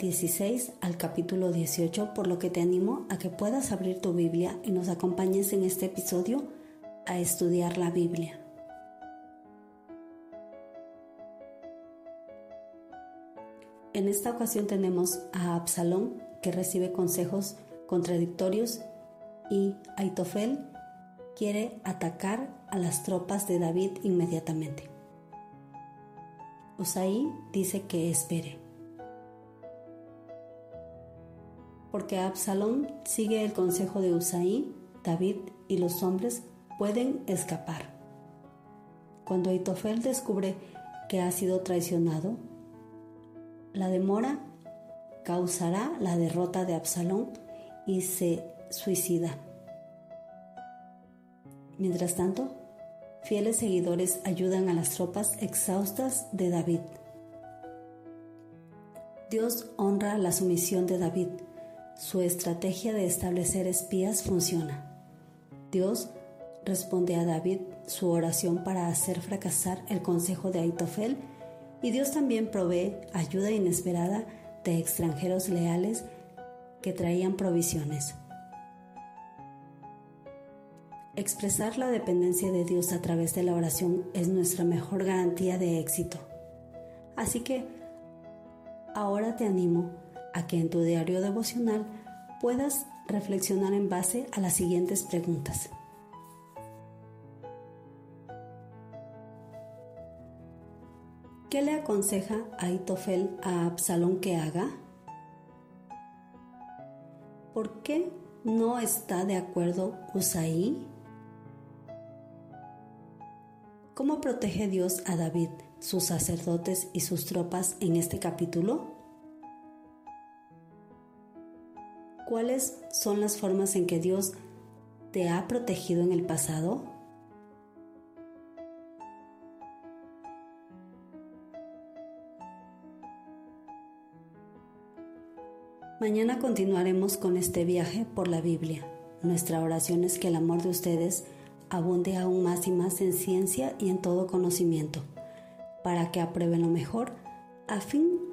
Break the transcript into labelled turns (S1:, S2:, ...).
S1: 16 al capítulo 18, por lo que te animo a que puedas abrir tu Biblia y nos acompañes en este episodio a estudiar la Biblia. En esta ocasión tenemos a Absalón que recibe consejos contradictorios y Aitofel quiere atacar a las tropas de David inmediatamente. Usaí dice que espere. Porque Absalón sigue el consejo de Usaí, David y los hombres pueden escapar. Cuando Aitofel descubre que ha sido traicionado, la demora causará la derrota de Absalón y se suicida. Mientras tanto, fieles seguidores ayudan a las tropas exhaustas de David. Dios honra la sumisión de David su estrategia de establecer espías funciona. Dios responde a David su oración para hacer fracasar el consejo de Aitofel y Dios también provee ayuda inesperada de extranjeros leales que traían provisiones. Expresar la dependencia de Dios a través de la oración es nuestra mejor garantía de éxito. Así que ahora te animo a que en tu diario devocional puedas reflexionar en base a las siguientes preguntas. ¿Qué le aconseja Aitofel a Absalón que haga? ¿Por qué no está de acuerdo Usaí? ¿Cómo protege Dios a David, sus sacerdotes y sus tropas en este capítulo? ¿Cuáles son las formas en que Dios te ha protegido en el pasado? Mañana continuaremos con este viaje por la Biblia. Nuestra oración es que el amor de ustedes abunde aún más y más en ciencia y en todo conocimiento, para que aprueben lo mejor a fin